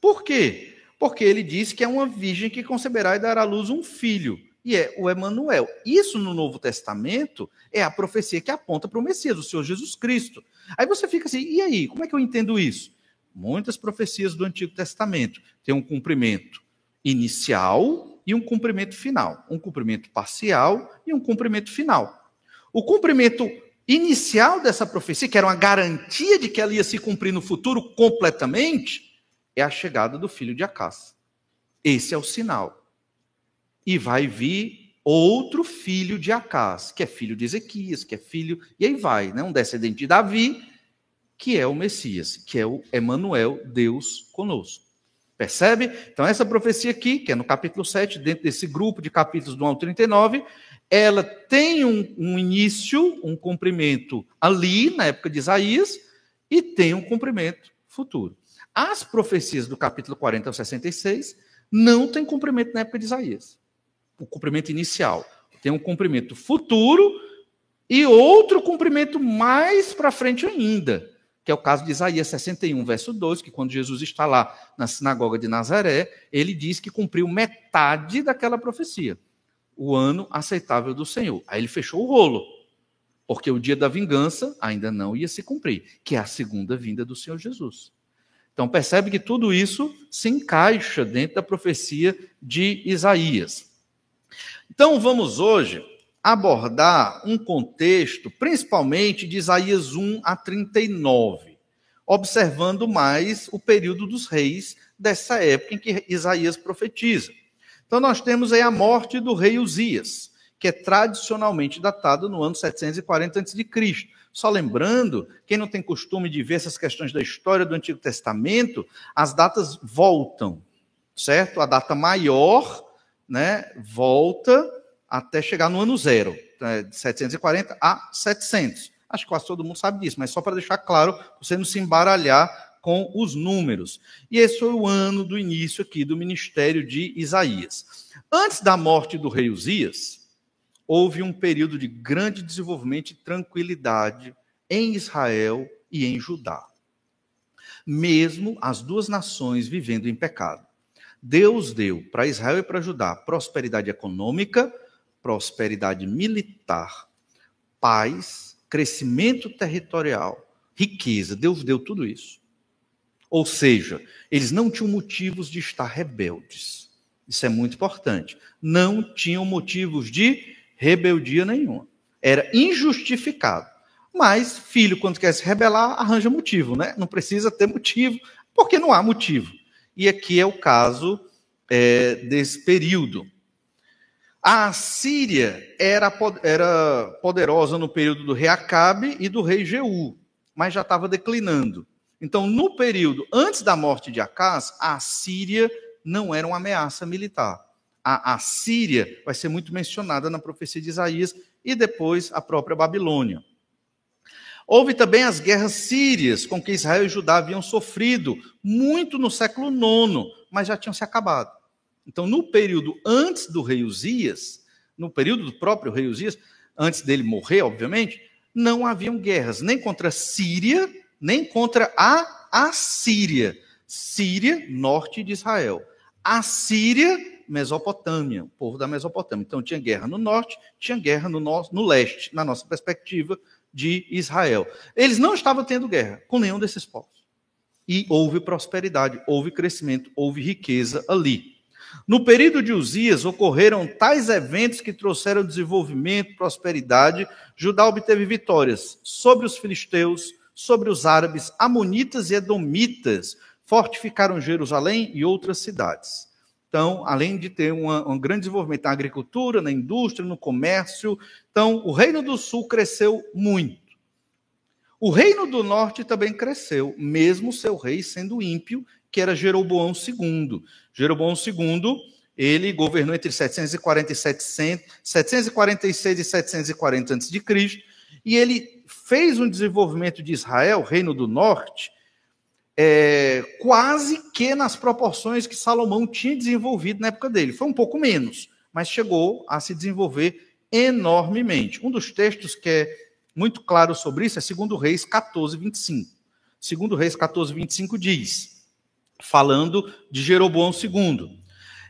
Por quê? Porque ele diz que é uma virgem que conceberá e dará à luz um filho, e é o Emanuel. Isso no Novo Testamento é a profecia que aponta para o Messias, o Senhor Jesus Cristo. Aí você fica assim, e aí, como é que eu entendo isso? Muitas profecias do Antigo Testamento têm um cumprimento inicial e um cumprimento final, um cumprimento parcial e um cumprimento final. O cumprimento inicial dessa profecia, que era uma garantia de que ela ia se cumprir no futuro completamente, é a chegada do filho de Acás. Esse é o sinal. E vai vir outro filho de Acás, que é filho de Ezequias, que é filho, e aí vai, né? um descendente de Davi, que é o Messias, que é o Emanuel, Deus conosco. Percebe? Então, essa profecia aqui, que é no capítulo 7, dentro desse grupo de capítulos do 1 ao 39, ela tem um, um início, um cumprimento ali, na época de Isaías, e tem um cumprimento futuro. As profecias do capítulo 40 ao 66 não têm cumprimento na época de Isaías. O cumprimento inicial. Tem um cumprimento futuro e outro cumprimento mais para frente ainda que é o caso de Isaías 61, verso 2, que quando Jesus está lá na sinagoga de Nazaré, ele diz que cumpriu metade daquela profecia, o ano aceitável do Senhor. Aí ele fechou o rolo, porque o dia da vingança ainda não ia se cumprir, que é a segunda vinda do Senhor Jesus. Então percebe que tudo isso se encaixa dentro da profecia de Isaías. Então vamos hoje abordar um contexto, principalmente de Isaías 1 a 39, observando mais o período dos reis dessa época em que Isaías profetiza. Então, nós temos aí a morte do rei Uzias, que é tradicionalmente datado no ano 740 a.C. Só lembrando, quem não tem costume de ver essas questões da história do Antigo Testamento, as datas voltam, certo? A data maior, né, volta até chegar no ano zero, né, de 740 a 700. Acho que quase todo mundo sabe disso, mas só para deixar claro, você não se embaralhar com os números. E esse foi o ano do início aqui do ministério de Isaías. Antes da morte do rei Uzias, houve um período de grande desenvolvimento e tranquilidade em Israel e em Judá. Mesmo as duas nações vivendo em pecado. Deus deu para Israel e para Judá prosperidade econômica, prosperidade militar, paz, crescimento territorial, riqueza. Deus deu tudo isso. Ou seja, eles não tinham motivos de estar rebeldes. Isso é muito importante. Não tinham motivos de rebeldia nenhuma. Era injustificado. Mas filho, quando quer se rebelar, arranja motivo, né? Não precisa ter motivo, porque não há motivo. E aqui é o caso é, desse período. A Assíria era, era poderosa no período do rei Acabe e do rei Jeú, mas já estava declinando. Então, no período antes da morte de Acás, a Assíria não era uma ameaça militar. A Assíria vai ser muito mencionada na profecia de Isaías e depois a própria Babilônia. Houve também as guerras sírias com que Israel e Judá haviam sofrido, muito no século IX, mas já tinham se acabado. Então, no período antes do rei Uzias, no período do próprio rei Uzias, antes dele morrer, obviamente, não haviam guerras, nem contra a Síria, nem contra a Assíria. Síria, norte de Israel. Assíria, Mesopotâmia, o povo da Mesopotâmia. Então, tinha guerra no norte, tinha guerra no, no, no leste, na nossa perspectiva de Israel. Eles não estavam tendo guerra com nenhum desses povos. E houve prosperidade, houve crescimento, houve riqueza ali. No período de Uzias, ocorreram tais eventos que trouxeram desenvolvimento, prosperidade. Judá obteve vitórias sobre os filisteus, sobre os árabes, amonitas e edomitas. Fortificaram Jerusalém e outras cidades. Então, além de ter uma, um grande desenvolvimento na agricultura, na indústria, no comércio, então o Reino do Sul cresceu muito. O reino do norte também cresceu, mesmo seu rei sendo ímpio, que era Jeroboão II. Jeroboão II, ele governou entre 747, 746 e 740 a.C., e ele fez um desenvolvimento de Israel, reino do norte, é, quase que nas proporções que Salomão tinha desenvolvido na época dele. Foi um pouco menos, mas chegou a se desenvolver enormemente. Um dos textos que é muito claro sobre isso é 2 Reis 14, 25. 2 Reis 14, 25 diz, falando de Jeroboão II,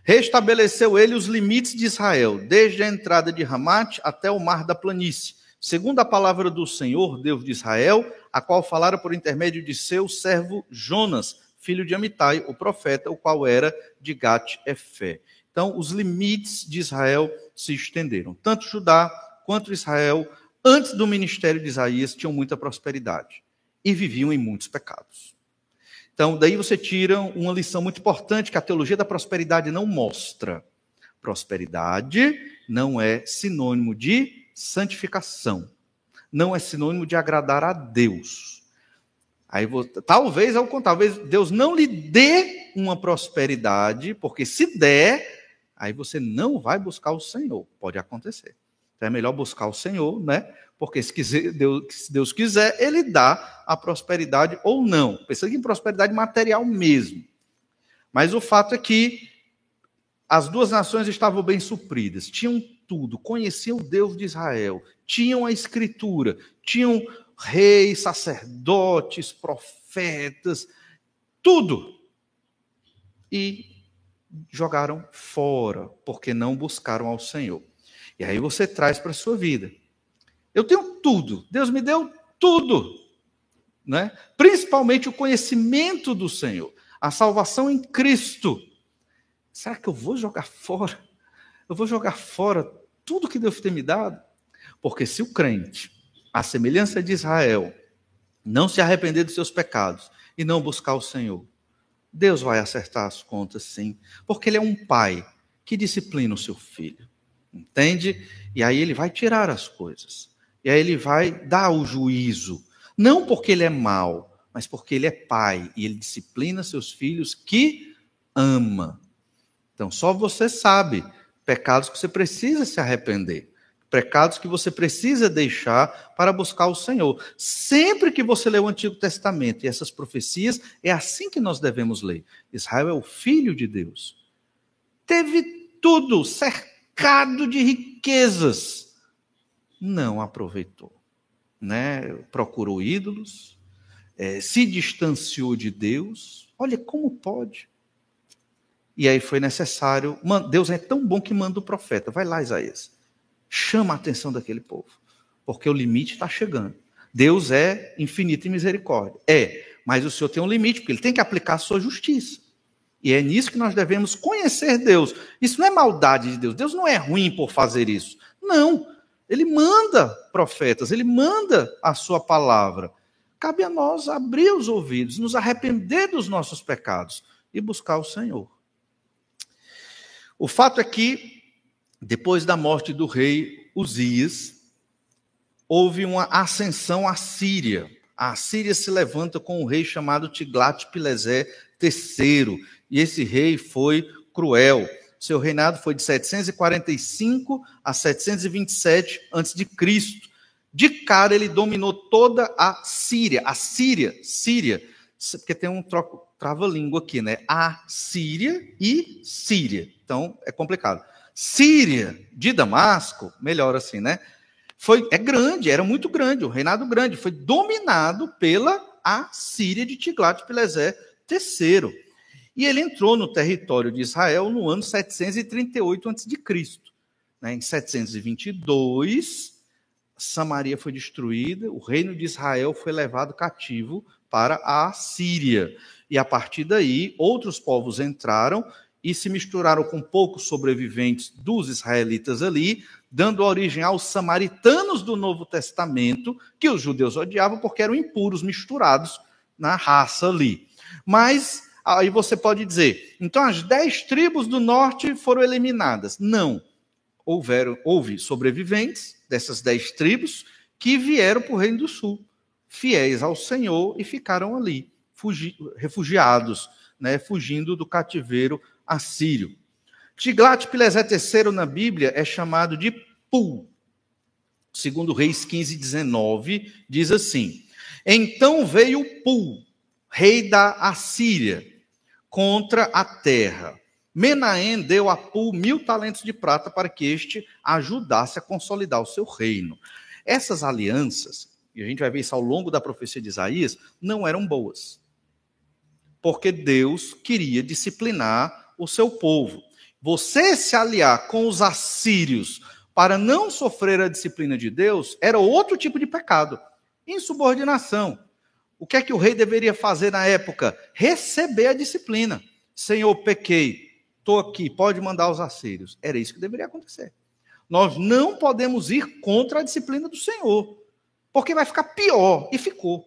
restabeleceu ele os limites de Israel, desde a entrada de Ramate até o mar da planície, segundo a palavra do Senhor, Deus de Israel, a qual falara por intermédio de seu servo Jonas, filho de Amitai, o profeta, o qual era de Gat-Efé. Então, os limites de Israel se estenderam. Tanto Judá quanto Israel, antes do ministério de Isaías, tinham muita prosperidade e viviam em muitos pecados. Então, daí você tira uma lição muito importante que a teologia da prosperidade não mostra. Prosperidade não é sinônimo de santificação não é sinônimo de agradar a Deus. Aí talvez ao talvez Deus não lhe dê uma prosperidade, porque se der, aí você não vai buscar o Senhor. Pode acontecer. Então é melhor buscar o Senhor, né? Porque se, quiser, Deus, se Deus quiser, Ele dá a prosperidade ou não. Pensa em prosperidade material mesmo. Mas o fato é que as duas nações estavam bem supridas, tinham tudo, conheciam o Deus de Israel, tinham a escritura, tinham reis, sacerdotes, profetas, tudo. E jogaram fora, porque não buscaram ao Senhor. E aí você traz para a sua vida. Eu tenho tudo, Deus me deu tudo, né? principalmente o conhecimento do Senhor, a salvação em Cristo. Será que eu vou jogar fora? Eu vou jogar fora tudo que Deus tem me dado? Porque se o crente, a semelhança de Israel, não se arrepender dos seus pecados e não buscar o Senhor, Deus vai acertar as contas sim, porque Ele é um pai que disciplina o seu filho, entende? E aí Ele vai tirar as coisas, e aí Ele vai dar o juízo, não porque Ele é mau, mas porque Ele é pai e Ele disciplina seus filhos que ama. Então só você sabe pecados que você precisa se arrepender, pecados que você precisa deixar para buscar o Senhor. Sempre que você lê o Antigo Testamento e essas profecias, é assim que nós devemos ler. Israel é o filho de Deus. Teve tudo cercado de riquezas, não aproveitou, né? Procurou ídolos, é, se distanciou de Deus. Olha como pode. E aí foi necessário. Deus é tão bom que manda o profeta. Vai lá, Isaías. Chama a atenção daquele povo. Porque o limite está chegando. Deus é infinito em misericórdia. É, mas o Senhor tem um limite, porque ele tem que aplicar a sua justiça. E é nisso que nós devemos conhecer Deus. Isso não é maldade de Deus. Deus não é ruim por fazer isso. Não. Ele manda profetas, ele manda a sua palavra. Cabe a nós abrir os ouvidos, nos arrepender dos nossos pecados e buscar o Senhor. O fato é que, depois da morte do rei Uzias, houve uma ascensão à Síria. A Síria se levanta com um rei chamado Tiglat-Pileser III, e esse rei foi cruel. Seu reinado foi de 745 a 727 a.C. De cara, ele dominou toda a Síria. A Síria, Síria, porque tem um troco, trava-língua aqui, né? A Síria e Síria. Então, é complicado. Síria de Damasco, melhor assim, né? Foi, é grande, era muito grande, o reinado grande, foi dominado pela Síria de Tiglat-Pileser III. E ele entrou no território de Israel no ano 738 a.C. Né? Em 722, Samaria foi destruída, o reino de Israel foi levado cativo para a Síria. E a partir daí, outros povos entraram e se misturaram com poucos sobreviventes dos israelitas ali, dando origem aos samaritanos do Novo Testamento, que os judeus odiavam porque eram impuros, misturados na raça ali. Mas aí você pode dizer, então as dez tribos do norte foram eliminadas. Não. Houveram, houve sobreviventes dessas dez tribos que vieram para o Reino do Sul fiéis ao Senhor e ficaram ali, fugi, refugiados, né, fugindo do cativeiro assírio. Tiglat-Pileser III na Bíblia é chamado de Pul. Segundo Reis 15, 19, diz assim: Então veio Pul, rei da Assíria, contra a terra. Menahem deu a Pul mil talentos de prata para que este ajudasse a consolidar o seu reino. Essas alianças, e a gente vai ver isso ao longo da profecia de Isaías, não eram boas. Porque Deus queria disciplinar o seu povo. Você se aliar com os assírios para não sofrer a disciplina de Deus era outro tipo de pecado. Insubordinação. O que é que o rei deveria fazer na época? Receber a disciplina. Senhor, pequei, estou aqui, pode mandar os assírios. Era isso que deveria acontecer. Nós não podemos ir contra a disciplina do Senhor, porque vai ficar pior. E ficou.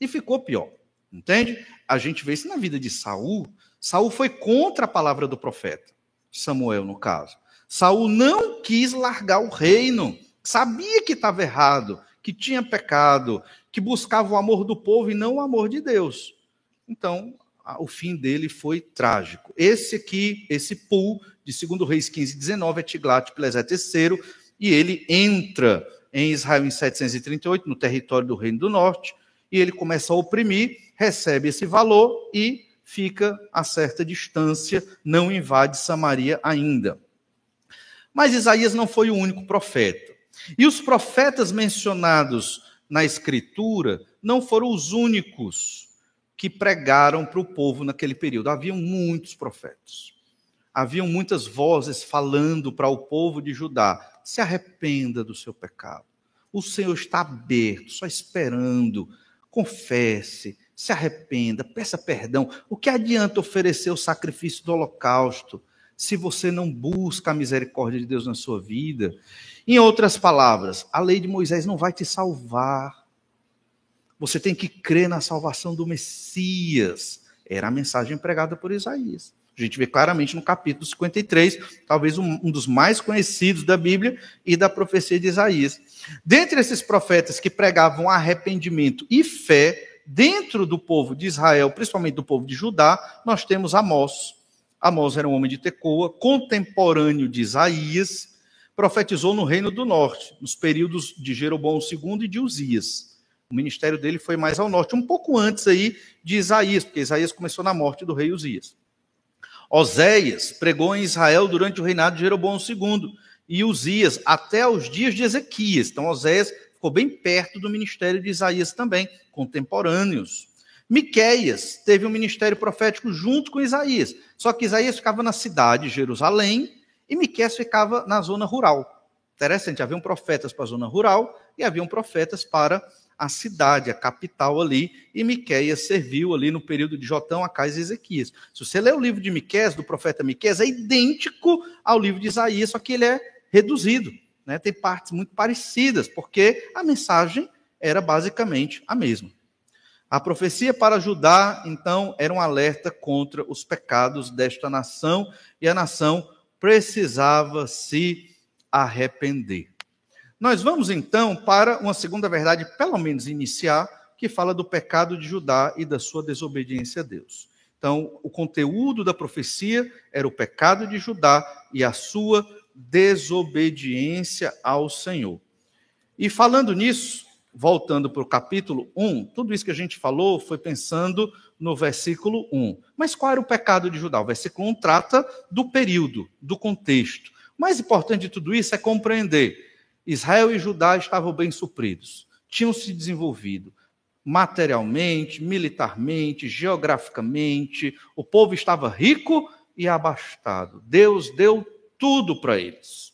E ficou pior. Entende? A gente vê isso na vida de Saul. Saul foi contra a palavra do profeta. Samuel, no caso. Saul não quis largar o reino, sabia que estava errado, que tinha pecado, que buscava o amor do povo e não o amor de Deus. Então, o fim dele foi trágico. Esse aqui, esse Pul, de 2 Reis 15, 19, é Tiglat-Pileser III, e ele entra em Israel em 738, no território do Reino do Norte, e ele começa a oprimir, recebe esse valor e fica a certa distância, não invade Samaria ainda. Mas Isaías não foi o único profeta. E os profetas mencionados na Escritura não foram os únicos que pregaram para o povo naquele período. Haviam muitos profetas. Haviam muitas vozes falando para o povo de Judá: se arrependa do seu pecado. O Senhor está aberto, só esperando. Confesse, se arrependa, peça perdão. O que adianta oferecer o sacrifício do holocausto se você não busca a misericórdia de Deus na sua vida? Em outras palavras, a lei de Moisés não vai te salvar. Você tem que crer na salvação do Messias. Era a mensagem pregada por Isaías. A gente vê claramente no capítulo 53, talvez um, um, dos mais conhecidos da Bíblia e da profecia de Isaías. Dentre esses profetas que pregavam arrependimento e fé, dentro do povo de Israel, principalmente do povo de Judá, nós temos Amós. Amós era um homem de Tecoa, contemporâneo de Isaías, profetizou no Reino do Norte, nos períodos de Jeroboão II e de Uzias. O ministério dele foi mais ao norte, um pouco antes aí de Isaías, porque Isaías começou na morte do rei Uzias. Oséias pregou em Israel durante o reinado de Jeroboão II e Uzias até os dias de Ezequias. Então, Oséias ficou bem perto do ministério de Isaías também, contemporâneos. Miqueias teve um ministério profético junto com Isaías, só que Isaías ficava na cidade, Jerusalém, e Miqueias ficava na zona rural. Interessante, haviam profetas para a zona rural e haviam profetas para a cidade, a capital ali, e Miqueias serviu ali no período de Jotão, Acais e Ezequias. Se você ler o livro de Miqueias, do profeta Miqueias, é idêntico ao livro de Isaías, só que ele é reduzido né, tem partes muito parecidas, porque a mensagem era basicamente a mesma. A profecia para Judá, então, era um alerta contra os pecados desta nação, e a nação precisava se arrepender. Nós vamos então para uma segunda verdade, pelo menos iniciar, que fala do pecado de Judá e da sua desobediência a Deus. Então, o conteúdo da profecia era o pecado de Judá e a sua desobediência ao Senhor. E falando nisso, voltando para o capítulo 1, tudo isso que a gente falou foi pensando no versículo 1. Mas qual era o pecado de Judá? O versículo 1 trata do período, do contexto. O mais importante de tudo isso é compreender: Israel e Judá estavam bem supridos, tinham se desenvolvido materialmente, militarmente, geograficamente, o povo estava rico e abastado. Deus deu tudo para eles.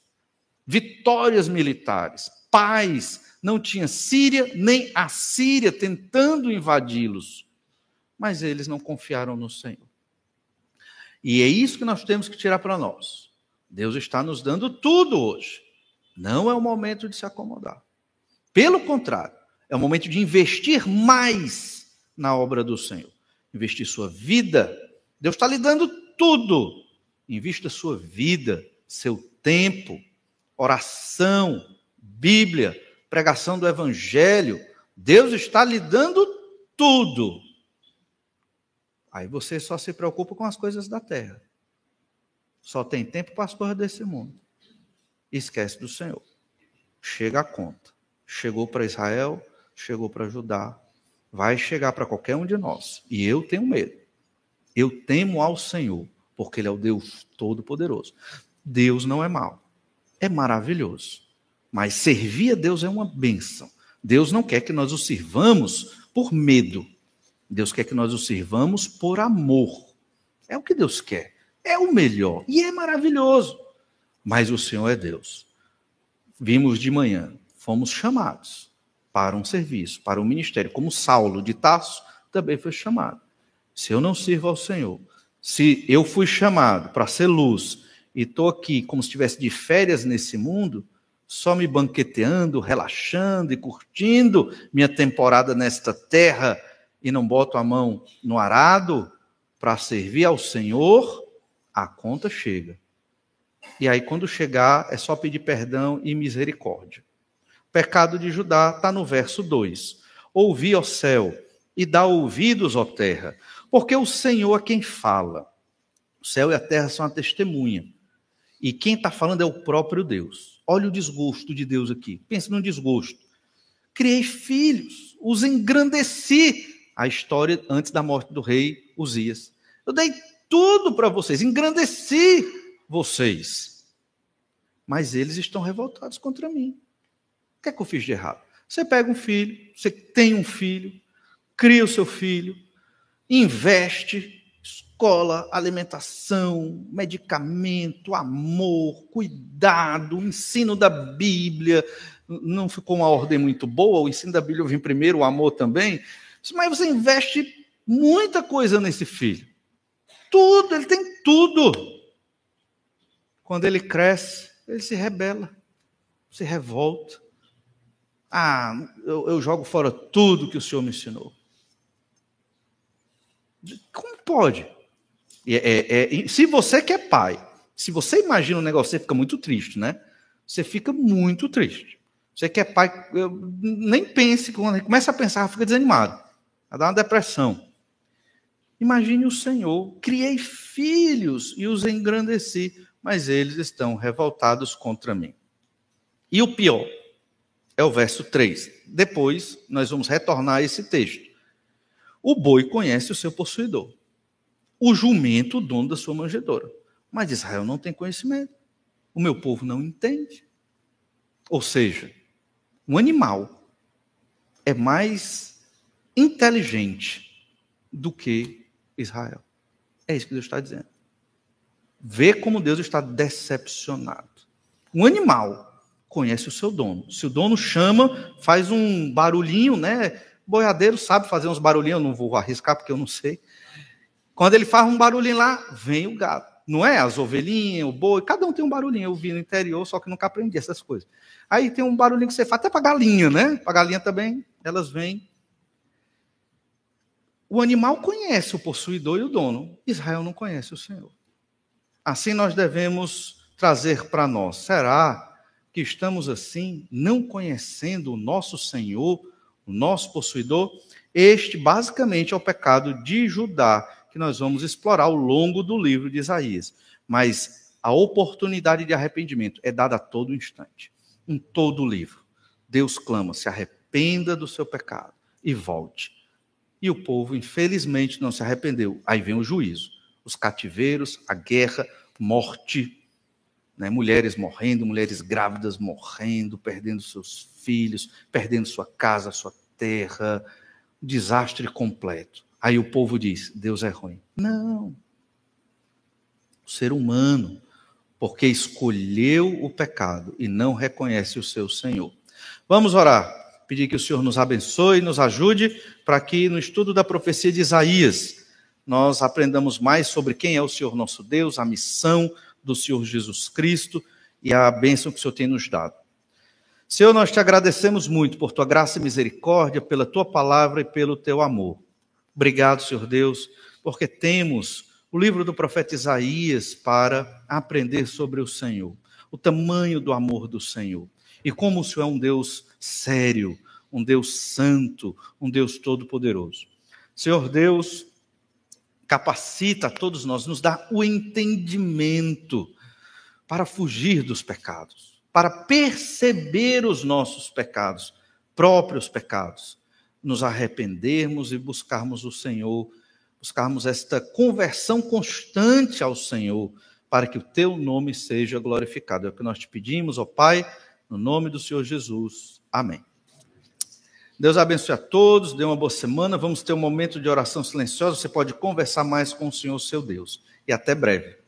Vitórias militares, paz, não tinha Síria nem a Síria tentando invadi-los, mas eles não confiaram no Senhor. E é isso que nós temos que tirar para nós. Deus está nos dando tudo hoje. Não é o momento de se acomodar. Pelo contrário, é o momento de investir mais na obra do Senhor. Investir sua vida. Deus está lhe dando tudo. Invista sua vida, seu tempo, oração, Bíblia, pregação do Evangelho, Deus está lhe dando tudo. Aí você só se preocupa com as coisas da terra. Só tem tempo para as coisas desse mundo. Esquece do Senhor. Chega a conta. Chegou para Israel, chegou para Judá, vai chegar para qualquer um de nós. E eu tenho medo. Eu temo ao Senhor, porque Ele é o Deus Todo-Poderoso. Deus não é mau, é maravilhoso. Mas servir a Deus é uma bênção. Deus não quer que nós o sirvamos por medo. Deus quer que nós o sirvamos por amor. É o que Deus quer. É o melhor. E é maravilhoso. Mas o Senhor é Deus. Vimos de manhã, fomos chamados para um serviço, para um ministério, como Saulo de Tarso também foi chamado. Se eu não sirvo ao Senhor, se eu fui chamado para ser luz e estou aqui como se estivesse de férias nesse mundo, só me banqueteando, relaxando e curtindo minha temporada nesta terra e não boto a mão no arado para servir ao Senhor, a conta chega. E aí, quando chegar, é só pedir perdão e misericórdia. O pecado de Judá está no verso 2. Ouvi, ó céu, e dá ouvidos, ó terra, porque o Senhor é quem fala. O céu e a terra são a testemunha. E quem está falando é o próprio Deus. Olha o desgosto de Deus aqui. Pense no desgosto. Criei filhos, os engrandeci. A história antes da morte do rei Uzias. Eu dei tudo para vocês, engrandeci vocês. Mas eles estão revoltados contra mim. O que é que eu fiz de errado? Você pega um filho, você tem um filho, cria o seu filho, investe, escola, alimentação, medicamento, amor, cuidado, ensino da Bíblia. Não ficou uma ordem muito boa, o ensino da Bíblia vem primeiro, o amor também. Mas você investe muita coisa nesse filho. Tudo, ele tem tudo. Quando ele cresce, ele se rebela, se revolta. Ah, eu, eu jogo fora tudo que o Senhor me ensinou. Como pode? É, é, é, se você que é pai, se você imagina um negócio, você fica muito triste, né? Você fica muito triste. Você que é pai, nem pense, quando começa a pensar, fica desanimado. Vai dar uma depressão. Imagine o Senhor, criei filhos e os engrandeci, mas eles estão revoltados contra mim. E o pior é o verso 3. Depois nós vamos retornar a esse texto. O boi conhece o seu possuidor o jumento, o dono da sua manjedoura. Mas Israel não tem conhecimento. O meu povo não entende. Ou seja, um animal é mais inteligente do que Israel. É isso que Deus está dizendo. Vê como Deus está decepcionado. Um animal conhece o seu dono. Se o dono chama, faz um barulhinho, né? Boiadeiro sabe fazer uns barulhinhos, eu não vou arriscar porque eu não sei. Quando ele faz um barulhinho lá, vem o gado. Não é? As ovelhinhas, o boi, cada um tem um barulhinho. Eu vi no interior, só que nunca aprendi essas coisas. Aí tem um barulhinho que você faz até para galinha, né? Para galinha também, elas vêm. O animal conhece o possuidor e o dono. Israel não conhece o Senhor. Assim nós devemos trazer para nós. Será que estamos assim, não conhecendo o nosso Senhor, o nosso possuidor? Este, basicamente, é o pecado de Judá, que nós vamos explorar ao longo do livro de Isaías. Mas a oportunidade de arrependimento é dada a todo instante, em todo o livro. Deus clama: se arrependa do seu pecado e volte. E o povo, infelizmente, não se arrependeu. Aí vem o juízo: os cativeiros, a guerra, morte. Né? Mulheres morrendo, mulheres grávidas morrendo, perdendo seus filhos, perdendo sua casa, sua terra. Desastre completo. Aí o povo diz: Deus é ruim. Não. O ser humano, porque escolheu o pecado e não reconhece o seu Senhor. Vamos orar. Pedir que o Senhor nos abençoe, nos ajude, para que no estudo da profecia de Isaías nós aprendamos mais sobre quem é o Senhor nosso Deus, a missão do Senhor Jesus Cristo e a bênção que o Senhor tem nos dado. Senhor, nós te agradecemos muito por tua graça e misericórdia, pela tua palavra e pelo teu amor. Obrigado, Senhor Deus, porque temos o livro do profeta Isaías para aprender sobre o Senhor, o tamanho do amor do Senhor e como o Senhor é um Deus sério, um Deus santo, um Deus todo-poderoso. Senhor Deus, capacita a todos nós, nos dá o entendimento para fugir dos pecados, para perceber os nossos pecados, próprios pecados, nos arrependermos e buscarmos o Senhor, buscarmos esta conversão constante ao Senhor, para que o teu nome seja glorificado. É o que nós te pedimos, ó Pai, no nome do Senhor Jesus. Amém. Deus abençoe a todos, dê uma boa semana. Vamos ter um momento de oração silenciosa. Você pode conversar mais com o Senhor, seu Deus. E até breve.